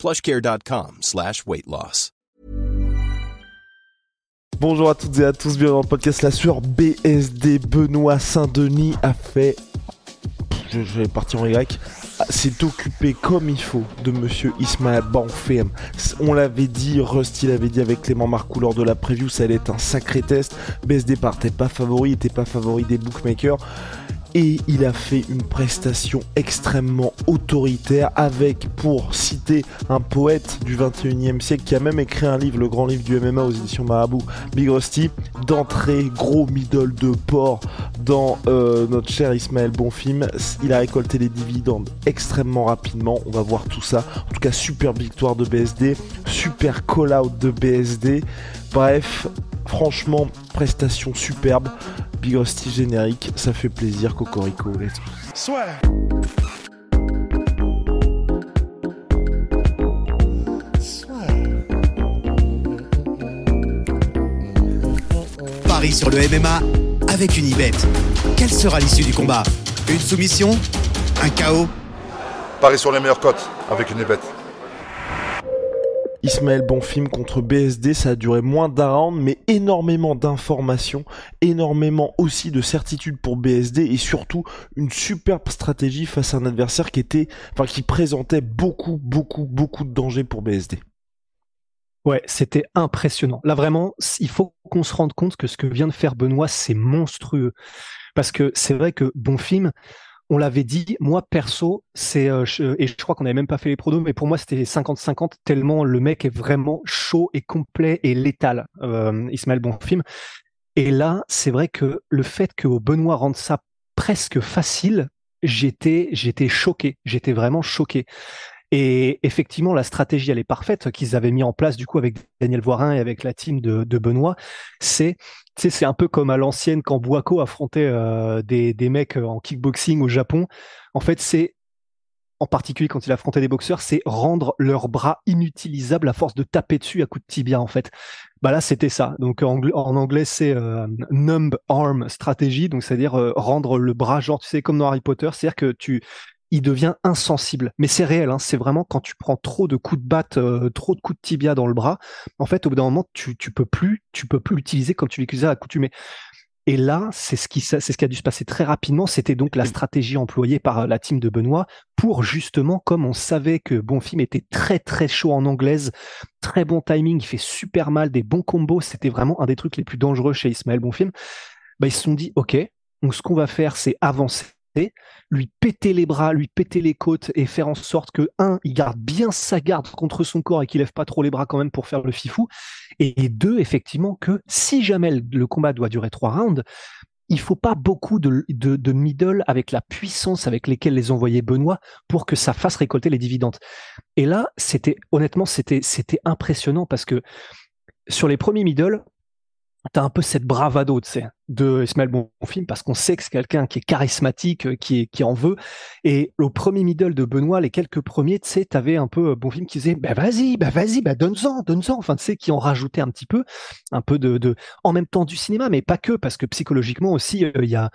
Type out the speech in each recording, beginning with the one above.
plushcare.com slash weight loss. Bonjour à toutes et à tous, bienvenue dans le podcast La Sueur BSD. Benoît Saint-Denis a fait... Je, vais partir en Y. s'est occupé comme il faut de monsieur Ismaël Banfem. On l'avait dit, Rusty l'avait dit avec Clément Marcoux lors de la preview, ça allait être un sacré test. BSD partait pas favori, était pas favori des bookmakers et il a fait une prestation extrêmement autoritaire avec, pour citer un poète du 21e siècle qui a même écrit un livre, le grand livre du MMA aux éditions Marabout, Big Rusty, d'entrée, gros middle de porc dans euh, notre cher Ismaël Bonfim. Il a récolté les dividendes extrêmement rapidement, on va voir tout ça. En tout cas, super victoire de BSD, super call-out de BSD. Bref, franchement, prestation superbe. Big Rusty générique, ça fait plaisir, Cocorico, let's go. Soit. Paris sur le MMA avec une ibet. Quelle sera l'issue du combat? Une soumission? Un chaos? Paris sur les meilleures cotes avec une ibet. Ismaël Bonfim contre BSD, ça a duré moins d'un round, mais énormément d'informations, énormément aussi de certitudes pour BSD et surtout une superbe stratégie face à un adversaire qui était, présentait beaucoup, beaucoup, beaucoup de dangers pour BSD. Ouais, c'était impressionnant. Là, vraiment, il faut qu'on se rende compte que ce que vient de faire Benoît, c'est monstrueux. Parce que c'est vrai que Bonfim, on l'avait dit, moi perso, c'est euh, et je crois qu'on n'avait même pas fait les pronos, mais pour moi c'était 50-50 tellement le mec est vraiment chaud et complet et létal, euh, Ismaël Bonfim. Et là, c'est vrai que le fait que Benoît rende ça presque facile, j'étais j'étais choqué, j'étais vraiment choqué. Et effectivement, la stratégie, elle est parfaite qu'ils avaient mis en place du coup avec Daniel Voirin et avec la team de, Benoît. C'est c'est un peu comme à l'ancienne quand Boako affrontait euh, des, mecs en kickboxing au Japon. En fait, c'est en particulier quand il affrontait des boxeurs, c'est rendre leurs bras inutilisables à force de taper dessus à coups de tibia en fait. Bah là c'était ça. Donc en, anglais c'est euh, numb arm strategy, donc c'est-à-dire euh, rendre le bras genre tu sais comme dans Harry Potter, c'est-à-dire que tu il devient insensible. Mais c'est réel, hein, c'est vraiment quand tu prends trop de coups de batte, euh, trop de coups de tibia dans le bras, en fait, au bout d'un moment, tu, tu peux plus, tu peux plus l'utiliser comme tu l'utilisais à accoutumé. Et là, c'est ce qui, c'est ce qui a dû se passer très rapidement. C'était donc la stratégie employée par la team de Benoît pour justement, comme on savait que Bonfim était très très chaud en anglaise, très bon timing, il fait super mal, des bons combos. C'était vraiment un des trucs les plus dangereux chez Ismaël Bonfim. Bah, ils se sont dit, ok, donc ce qu'on va faire, c'est avancer lui péter les bras, lui péter les côtes et faire en sorte que, un, il garde bien sa garde contre son corps et qu'il lève pas trop les bras quand même pour faire le fifou. Et, deux, effectivement, que si jamais le combat doit durer trois rounds, il faut pas beaucoup de, middle avec la puissance avec lesquelles les envoyait Benoît pour que ça fasse récolter les dividendes. Et là, c'était honnêtement, c'était impressionnant parce que sur les premiers middle, t'as un peu cette bravado, tu sais, de Ismaël Bonfim, parce qu'on sait que c'est quelqu'un qui est charismatique, euh, qui, est, qui en veut. Et au premier middle de Benoît, les quelques premiers, tu sais, t'avais un peu euh, Bonfim qui disait, bah vas-y, bah vas-y, bah donne-en, donne-en. Enfin, tu sais, qui en rajoutait un petit peu, un peu de, de, en même temps du cinéma, mais pas que, parce que psychologiquement aussi, euh, il y a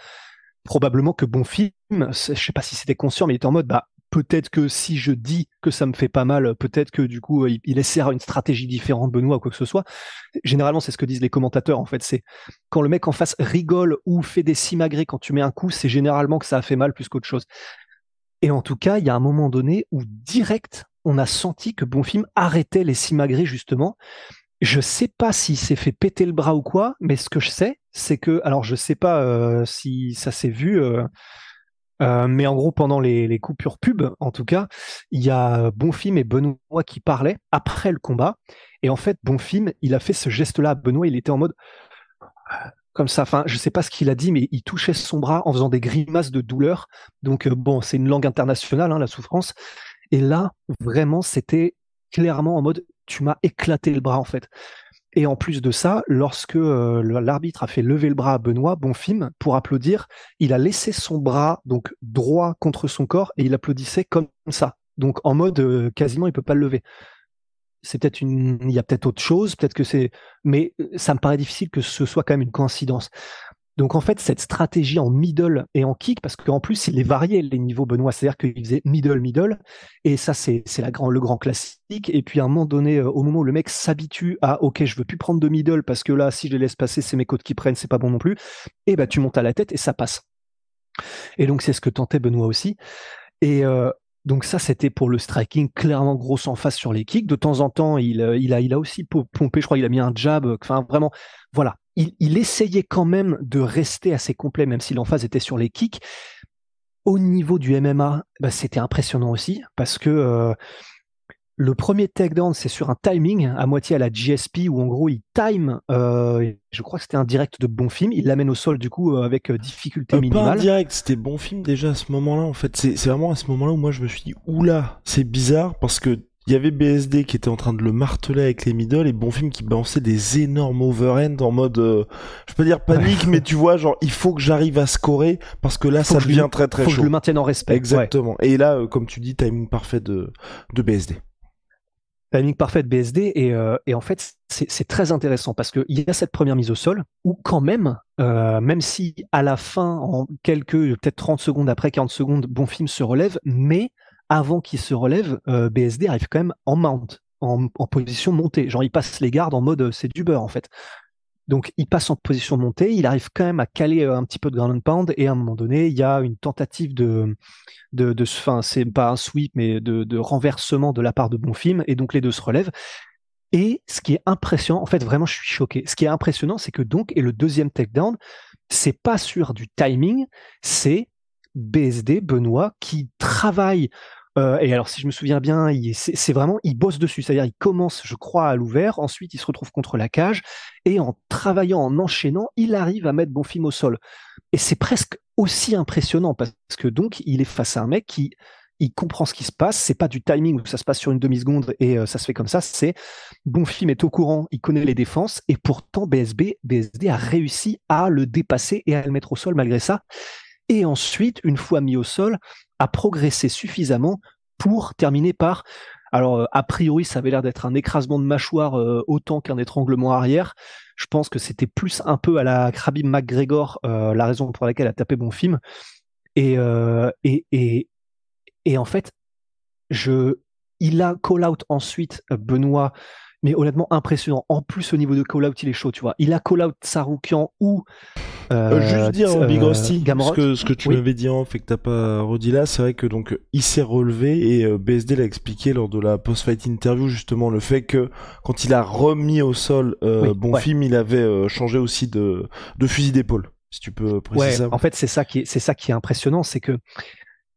probablement que Bonfim, je sais pas si c'était conscient, mais il était en mode, bah peut-être que si je dis que ça me fait pas mal, peut-être que du coup il, il essaiera une stratégie différente, Benoît, ou quoi que ce soit. Généralement, c'est ce que disent les commentateurs. En fait, c'est quand le mec en face rigole ou fait des simagrées quand tu mets un coup, c'est généralement que ça a fait mal plus qu'autre chose. Et en tout cas, il y a un moment donné où direct, on a senti que Bonfim arrêtait les simagrées justement. Je sais pas s'il s'est fait péter le bras ou quoi, mais ce que je sais, c'est que, alors je sais pas euh, si ça s'est vu. Euh, euh, mais en gros, pendant les, coupures pub, en tout cas, il y a Bonfim et Benoît qui parlaient après le combat. Et en fait, Bonfim, il a fait ce geste-là Benoît. Il était en mode comme ça. Enfin, je sais pas ce qu'il a dit, mais il touchait son bras en faisant des grimaces de douleur. Donc euh, bon, c'est une langue internationale, hein, la souffrance. Et là, vraiment, c'était clairement en mode tu m'as éclaté le bras en fait. Et en plus de ça, lorsque euh, l'arbitre a fait lever le bras à Benoît Bonfim pour applaudir, il a laissé son bras donc droit contre son corps et il applaudissait comme ça. Donc en mode euh, quasiment il peut pas le lever. C'est une, il y a peut-être autre chose, peut-être que c'est, mais euh, ça me paraît difficile que ce soit quand même une coïncidence. Donc en fait, cette stratégie en middle et en kick, parce qu'en plus, il est varié les niveaux Benoît, c'est-à-dire qu'il faisait middle, middle, et ça c'est grand, le grand classique. Et puis à un moment donné, euh, au moment où le mec s'habitue à OK, je veux plus prendre de middle parce que là, si je les laisse passer, c'est mes côtes qui prennent, c'est pas bon non plus. Et bah tu montes à la tête et ça passe. Et donc c'est ce que tentait Benoît aussi. Et euh, donc ça, c'était pour le striking, clairement grosse en face sur les kicks. De temps en temps, il, euh, il, a, il a aussi pompé, je crois, il a mis un jab. Enfin, vraiment, voilà il, essayait quand même de rester assez complet, même si l'emphase était sur les kicks. Au niveau du MMA, bah, c'était impressionnant aussi, parce que euh, le premier takedown, c'est sur un timing, à moitié à la GSP, où en gros, il time, euh, je crois que c'était un direct de bon film, il l'amène au sol, du coup, euh, avec difficulté minimale. Pas un direct, c'était bon film déjà à ce moment-là, en fait. C'est vraiment à ce moment-là où moi, je me suis dit, oula, c'est bizarre, parce que il y avait BSD qui était en train de le marteler avec les middle et Bonfim qui balançait des énormes overhand en mode, euh, je peux dire panique, mais tu vois, genre il faut que j'arrive à scorer parce que là ça devient très très chaud. Faut que je le maintienne en respect. Exactement. Et là, euh, comme tu dis, timing parfait de, de BSD. Timing parfait de BSD et, euh, et en fait c'est très intéressant parce qu'il y a cette première mise au sol où quand même, même si à la fin, en quelques, peut-être 30 secondes après 40 secondes, Bonfim se relève, mais avant qu'il se relève, euh, BSD arrive quand même en mount, en, position montée. Genre, il passe les gardes en mode euh, c'est du beurre en fait. Donc, il passe en position montée, il arrive quand même à caler euh, un petit peu de ground and pound, et à un moment donné, il y a une tentative de, de, de enfin, c'est pas un sweep, mais de, de renversement de la part de Bonfim, et donc les deux se relèvent. Et ce qui est impressionnant, en fait, vraiment, je suis choqué. Ce qui est impressionnant, c'est que donc, et le deuxième takedown, c'est pas sur du timing, c'est BSD, Benoît, qui travaille euh, et alors, si je me souviens bien, c'est vraiment, il bosse dessus. C'est-à-dire, il commence, je crois, à l'ouvert. Ensuite, il se retrouve contre la cage. Et en travaillant, en enchaînant, il arrive à mettre Bonfim au sol. Et c'est presque aussi impressionnant parce que donc, il est face à un mec qui, il comprend ce qui se passe. C'est pas du timing où ça se passe sur une demi-seconde et euh, ça se fait comme ça. C'est Bonfim est au courant, il connaît les défenses et pourtant BSB, BSD a réussi à le dépasser et à le mettre au sol malgré ça et ensuite, une fois mis au sol, a progressé suffisamment pour terminer par alors, euh, a priori, ça avait l'air d'être un écrasement de mâchoire euh, autant qu'un étranglement arrière. Je pense que c'était plus un peu à la Khabib McGregor, euh, la raison pour laquelle elle a tapé bon film. Et, et, et, et, en fait, je, il a call out ensuite Benoît, mais honnêtement impressionnant. En plus, au niveau de call out, il est chaud, tu vois. Il a call out Saroukian ou euh, juste dire euh, Big Rusty, ce que, ce que tu m'avais dit en fait que t'as pas redit là, c'est vrai que donc il s'est relevé et euh, BSD l'a expliqué lors de la post-fight interview justement le fait que quand il a remis au sol euh, bon film, il avait changé aussi de, de fusil d'épaule. Si tu peux préciser ça. En fait, c'est ça qui est, c'est ça qui est impressionnant, c'est que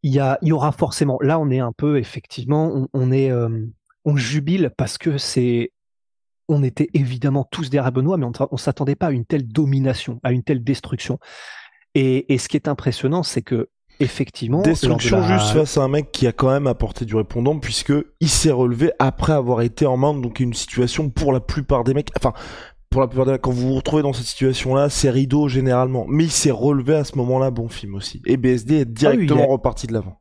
il y a, il y aura forcément. Là, on est un peu effectivement, on, on est, on jubile parce que c'est on était évidemment tous derrière Benoît, mais on ne s'attendait pas à une telle domination, à une telle destruction. Et, ce qui est impressionnant, c'est que effectivement, destruction juste face à un mec qui a quand même apporté du répondant, puisque il s'est relevé après avoir été en main, donc une situation pour la plupart des mecs, enfin pour la plupart des mecs, quand vous vous retrouvez dans cette situation-là, c'est rideau généralement, mais il s'est relevé à ce moment-là, bon film aussi. Et BSD est ah directement reparti de l'avant.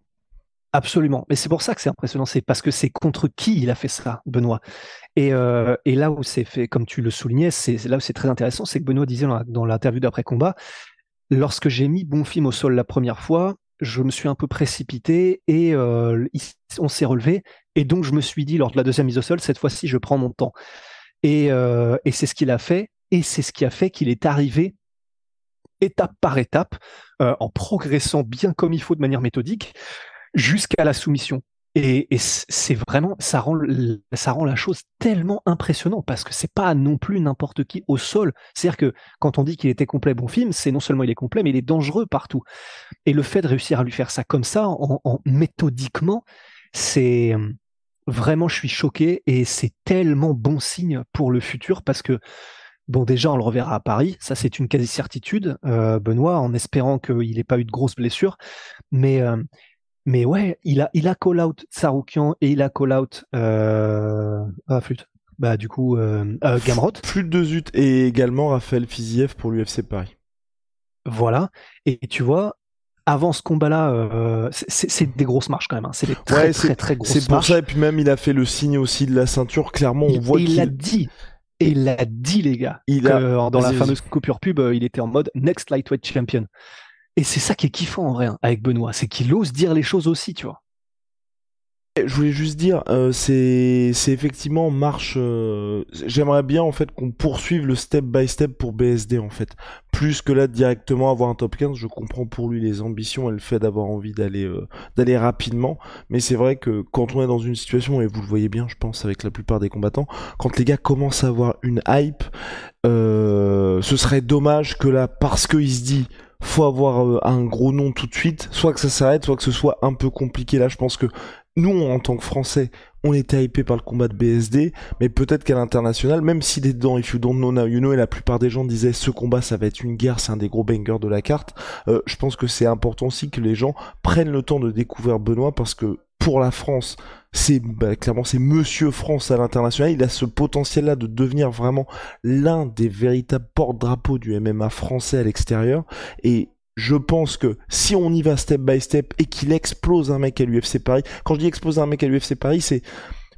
Absolument. Mais c'est pour ça que c'est impressionnant. C'est parce que c'est contre qui il a fait ça, Benoît? Et, euh, et là où c'est fait, comme tu le soulignais, c'est là où c'est très intéressant, c'est que Benoît disait dans l'interview d'après combat, lorsque j'ai mis bon film au sol la première fois, je me suis un peu précipité et euh, on s'est relevé. Et donc je me suis dit lors de la deuxième mise au sol, cette fois-ci je prends mon temps. Et, euh, et c'est ce qu'il a fait. Et c'est ce qui a fait qu'il est arrivé étape par étape, en progressant bien comme il faut de manière méthodique, jusqu'à la soumission. Et, c'est vraiment, ça rend, ça rend la chose tellement impressionnante parce que c'est pas non plus n'importe qui au sol. C'est-à-dire que quand on dit qu'il était complet bon film, c'est non seulement il est complet, mais il est dangereux partout. Et le fait de réussir à lui faire ça comme ça, en, méthodiquement, c'est vraiment, je suis choqué et c'est tellement bon signe pour le futur parce que Bon, déjà, on le reverra à Paris. Ça, c'est une quasi-certitude, euh, Benoît, en espérant qu'il n'ait pas eu de grosses blessures. Mais, euh, mais ouais, il a, il a call out Saroukian et il a call out euh... ah, flûte. bah du coup euh, euh, Gamrot. Plus de deux ut et également Raphaël Fiziev pour l'UFC Paris. Voilà. Et tu vois, avant ce combat-là, euh, c'est des grosses marches quand même. Hein. C'est des très, très, très, grosses marches. C'est pour ça, et puis même, il a fait le signe aussi de la ceinture. Clairement, on voit qu'il. Il l'a dit. Et il l'a dit, les gars. Il a... Dans la fameuse coupure pub, euh, il était en mode Next Lightweight Champion. Et c'est ça qui est kiffant en vrai hein, avec Benoît, c'est qu'il ose dire les choses aussi, tu vois. Je voulais juste dire, euh, c'est effectivement marche. Euh, j'aimerais bien en fait qu'on poursuive le step by step pour BSD en fait, plus que là directement avoir un top 15. Je comprends pour lui les ambitions et le fait d'avoir envie d'aller euh, d'aller rapidement, mais c'est vrai que quand on est dans une situation et vous le voyez bien, je pense avec la plupart des combattants, quand les gars commencent à avoir une hype, ce serait dommage que là parce qu'il se dit faut avoir un gros nom tout de suite, soit que ça s'arrête, soit que ce soit un peu compliqué. Là, je pense que nous, en tant que Français, on était hypé par le combat de BSD, mais peut-être qu'à l'international, même est dedans, if you don't know now, you know, et la plupart des gens disaient ce combat, ça va être une guerre, c'est un des gros bangers de la carte, euh, je pense que c'est important aussi que les gens prennent le temps de découvrir Benoît parce que pour la France, c'est bah, clairement c'est Monsieur France à l'international. Il a ce potentiel-là de devenir vraiment l'un des véritables porte-drapeaux du MMA français à l'extérieur. Et je pense que si on y va step by step et qu'il explose un mec à l'UFC Paris, quand je dis exploser un mec à l'UFC Paris, c'est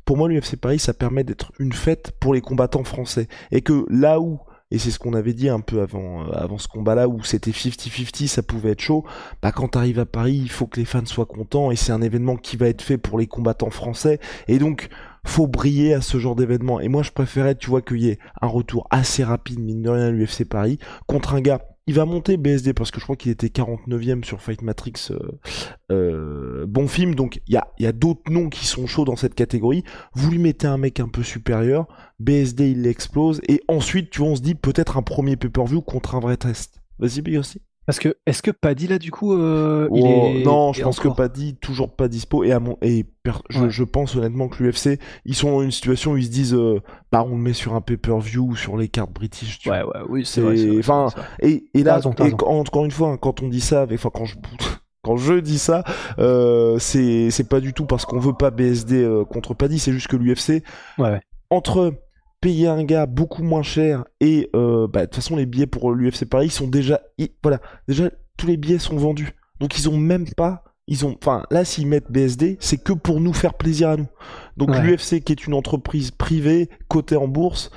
pour moi l'UFC Paris, ça permet d'être une fête pour les combattants français et que là où et c'est ce qu'on avait dit un peu avant euh, avant ce combat-là où c'était 50-50, ça pouvait être chaud. Bah quand t'arrives à Paris, il faut que les fans soient contents et c'est un événement qui va être fait pour les combattants français et donc faut briller à ce genre d'événement. Et moi je préférais, tu vois, qu'il y ait un retour assez rapide mine de rien à l'UFC Paris contre un gars il va monter BSD parce que je crois qu'il était 49ème sur Fight Matrix. Euh, euh, bon film, donc il y a, d'autres noms qui sont chauds dans cette catégorie. Vous lui mettez un mec un peu supérieur, BSD il l'explose, et ensuite tu vois, on se dit peut-être un premier pay-per-view contre un vrai test. Vas-y, Big aussi. Parce que est-ce que Paddy là du coup euh, il oh, est non je pense que Paddy toujours pas dispo. Et à mon et je, pense honnêtement que l'UFC ils sont dans une situation où ils se disent euh, bah on le met sur un pay-per-view ou sur les cartes british tu ouais ouais oui c'est vrai enfin et, et là encore une fois hein, quand on dit ça avec enfin quand je quand je dis ça, euh, c'est pas du tout parce qu'on veut pas BSD contre Paddy, c'est juste que l'UFC ouais, ouais. entre payer un gars beaucoup moins cher et euh, bah, de toute façon les billets pour l'UFC Paris sont déjà voilà. Déjà tous les billets sont vendus. Donc ils ont même pas ils ont enfin là s'ils mettent BSD c'est que pour nous faire plaisir à nous. Donc l'UFC qui est une entreprise privée cotée en bourse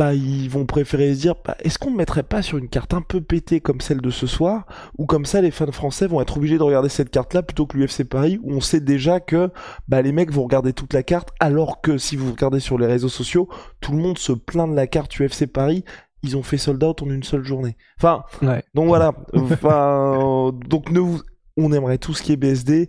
bah, ils vont préférer se dire bah, est-ce qu'on ne mettrait pas sur une carte un peu pétée comme celle de ce soir ou comme ça les fans français vont être obligés de regarder cette carte là plutôt que l'UFC Paris où on sait déjà que bah, les mecs vont regarder toute la carte alors que si vous regardez sur les réseaux sociaux tout le monde se plaint de la carte UFC Paris ils ont fait sold out en une seule journée. Enfin donc voilà. Enfin donc nous on aimerait tout ce qui est BSD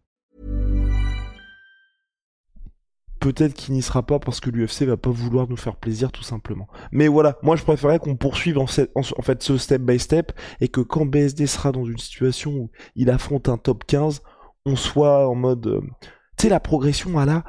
Peut-être qu'il n'y sera pas parce que l'UFC va pas vouloir nous faire plaisir tout simplement. Mais voilà, moi je préférais qu'on poursuive en, fait ce step by step et que quand BSD sera dans une situation où il affronte un top 15, on soit en mode... Euh, tu sais la progression à la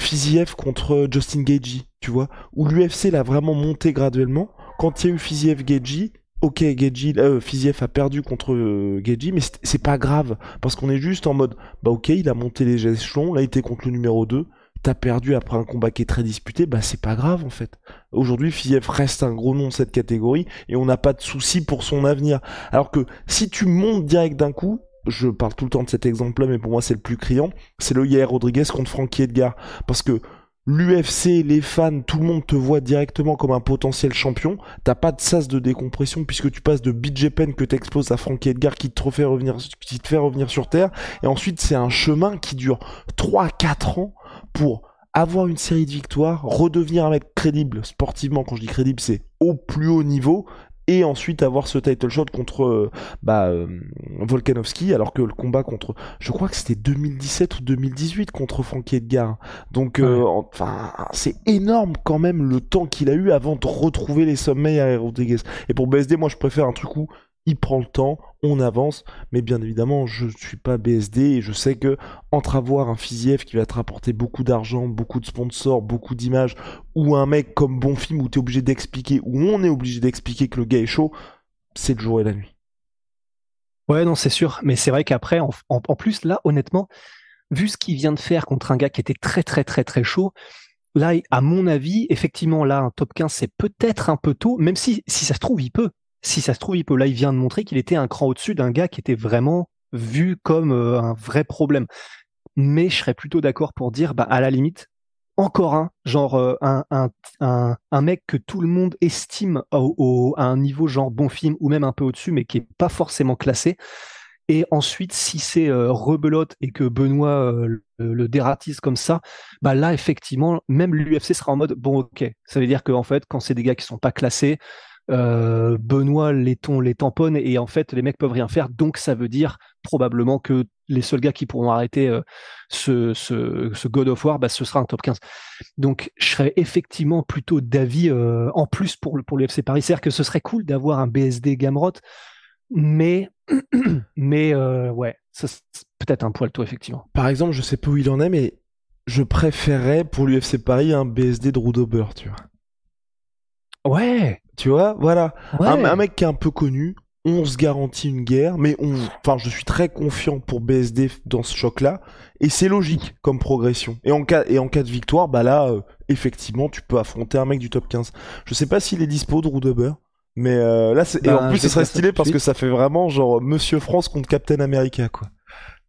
Fiziev contre Justin Gagey, tu vois, où l'UFC l'a vraiment monté graduellement. Quand il y a eu Fiziev Gagey, ok, Gagey, euh, Fiziev a perdu contre euh, mais c'est pas grave, parce qu'on est juste en mode, bah ok, il a monté les échelons, là il était contre le numéro 2, t'as perdu après un combat qui est très disputé, bah c'est pas grave en fait. Aujourd'hui, Fiev reste un gros nom de cette catégorie et on n'a pas de souci pour son avenir. Alors que si tu montes direct d'un coup, je parle tout le temps de cet exemple-là, mais pour moi c'est le plus criant, c'est le Yair Rodriguez contre Frankie Edgar. Parce que l'UFC, les fans, tout le monde te voit directement comme un potentiel champion. T'as pas de sas de décompression puisque tu passes de BJ Penn que t'exploses à Frankie Edgar qui te revenir, qui te fait revenir sur terre. Et ensuite, c'est un chemin qui dure 3-4 ans pour avoir une série de victoires, redevenir un mec crédible sportivement. Quand je dis crédible, c'est au plus haut niveau et ensuite avoir ce title shot contre euh, bah, euh, Volkanovski, alors que le combat contre, je crois que c'était 2017 ou 2018 contre Frankie Edgar. Donc, euh, enfin, c'est énorme quand même le temps qu'il a eu avant de retrouver les sommets à Rodriguez. Et pour BSD, moi, je préfère un truc où il prend le temps, on avance, mais bien évidemment, je ne suis pas BSD et je sais que entre avoir un Fiziev qui va te rapporter beaucoup d'argent, beaucoup de sponsors, beaucoup d'images, ou un mec comme Bon Film où tu es obligé d'expliquer, où on est obligé d'expliquer que le gars est chaud, c'est le jour et la nuit. Ouais, non, c'est sûr, mais c'est vrai qu'après, en, en, plus, là, honnêtement, vu ce qu'il vient de faire contre un gars qui était très, très, très, très chaud, là, à mon avis, effectivement, là, un top 15, c'est peut-être un peu tôt, même si, si ça se trouve, il peut si ça se trouve, il vient de montrer qu'il était un cran au-dessus d'un gars qui était vraiment vu comme euh, un vrai problème. Mais je serais plutôt d'accord pour dire, bah, à la limite, encore un, genre euh, un, mec que tout le monde estime au, à un niveau genre bon film ou même un peu au-dessus, mais qui est pas forcément classé. Et ensuite, si c'est euh, rebelote et que Benoît le, le, dératise comme ça, bah là, effectivement, même l'UFC sera en mode bon, ok. Ça veut dire qu'en fait, quand c'est des gars qui sont pas classés, euh, Benoît les, les tamponne et en fait les mecs peuvent rien faire. Donc ça veut dire probablement que les seuls gars qui pourront arrêter euh, ce, ce, God of War, bah, ce sera un top 15. Donc je serais effectivement plutôt d'avis euh, en plus pour, pour le FC Paris. C'est-à-dire que ce serait cool d'avoir un BSD Gamrot, mais, mais ouais, peut-être un poil tôt effectivement. Par exemple, je sais pas où il en est, mais je préférerais pour l'UFC Paris un BSD de Rudober, tu vois. Ouais, tu vois, voilà. Un, mec qui est un peu connu, on se garantit une guerre, mais on, enfin, je suis très confiant pour BSD dans ce choc-là, et c'est logique comme progression. Et en cas, et en cas de victoire, bah là, euh, effectivement, tu peux affronter un mec du top 15. Je sais pas s'il est dispo de Rudeber, mais euh, là, c'est, et en bah, plus, ce serait stylé parce que ça fait vraiment genre Monsieur France contre Captain America, quoi.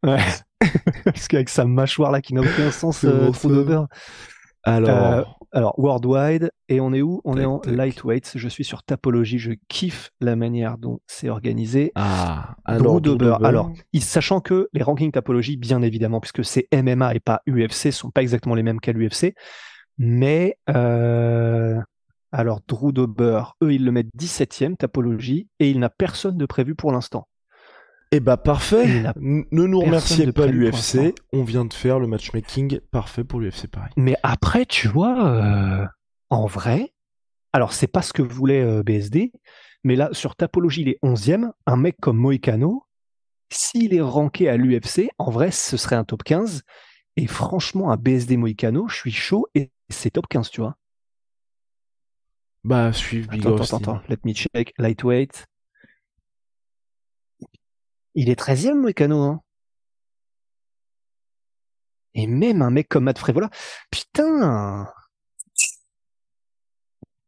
Ouais. parce qu'avec sa mâchoire là qui n'a aucun sens, euh, Alors. Euh, alors, worldwide, et on est où? On est en lightweight. Je suis sur Tapologie. Je kiffe la manière dont c'est organisé. Ah, alors, alors, sachant que les rankings Tapologie, bien évidemment, puisque c'est MMA et pas UFC, sont pas exactement les mêmes qu'à l'UFC. Mais, euh, alors, Drew Dober, eux, ils le mettent 17ème Tapologie, et il n'a personne de prévu pour l'instant. Eh bah parfait. Ne nous remerciez pas l'UFC. On vient de faire le matchmaking parfait pour l'UFC Paris. Mais après, tu vois, euh, en vrai, alors c'est pas ce que voulait euh, BSD, mais là sur Tapologie, il est 11e. Un mec comme Moicano, s'il est ranké à l'UFC, en vrai, ce serait un top 15. Et franchement, un BSD Moicano, je suis chaud et c'est top 15, tu vois. Bah, suivre Big attends, attends, attends, let me check. Lightweight. Il est 13e, Moïcano. Hein Et même un mec comme Matt Frévola. Putain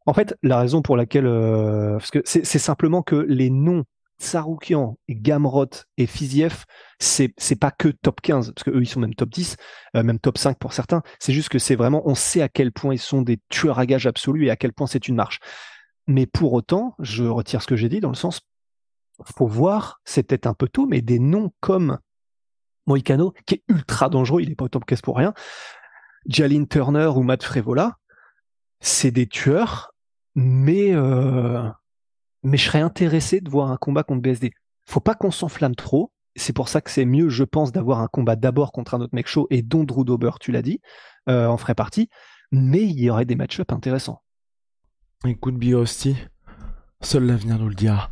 En fait, la raison pour laquelle... Euh, c'est simplement que les noms Tsaroukian, Gamrot et Fiziev, c'est pas que top 15 parce que eux ils sont même top 10, euh, même top 5 pour certains. C'est juste que c'est vraiment on sait à quel point ils sont des tueurs à gages absolus et à quel point c'est une marche. Mais pour autant, je retire ce que j'ai dit dans le sens faut voir, c'est peut-être un peu tôt, mais des noms comme Moicano, qui est ultra dangereux, il est pas au top 15 pour rien, Jalin Turner ou Matt Frevola, c'est des tueurs, mais euh, mais je serais intéressé de voir un combat contre BSD. Faut pas qu'on s'enflamme trop. C'est pour ça que c'est mieux, je pense, d'avoir un combat d'abord contre un autre mec chaud et dont Drew Dober, tu l'as dit, euh, en ferait partie. Mais il y aurait des match-ups intéressants. Écoute, Biosti, seul l'avenir nous le dira.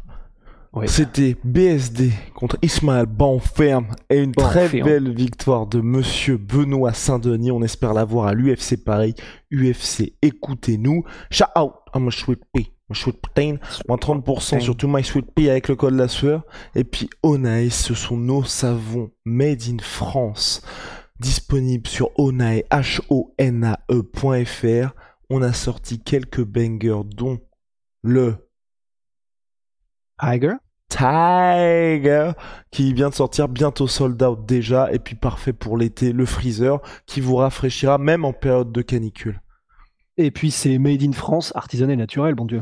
C'était BSD contre Ismaël Bonferme et une très belle victoire de Monsieur Benoît Saint-Denis. On espère l'avoir à l'UFC Paris. UFC, écoutez-nous. Shout out à my sweet pea, my sweet protein. Moins 30% sur tout my sweet pea avec le code la sueur. Et puis Onae, ce sont nos savons made in France. Disponibles sur onae, h o n a -E On a sorti quelques bangers dont le Tiger Tiger qui vient de sortir bientôt sold out déjà et puis parfait pour l'été le freezer qui vous rafraîchira même en période de canicule. Et puis c'est made in France, artisanal naturel, bon Dieu.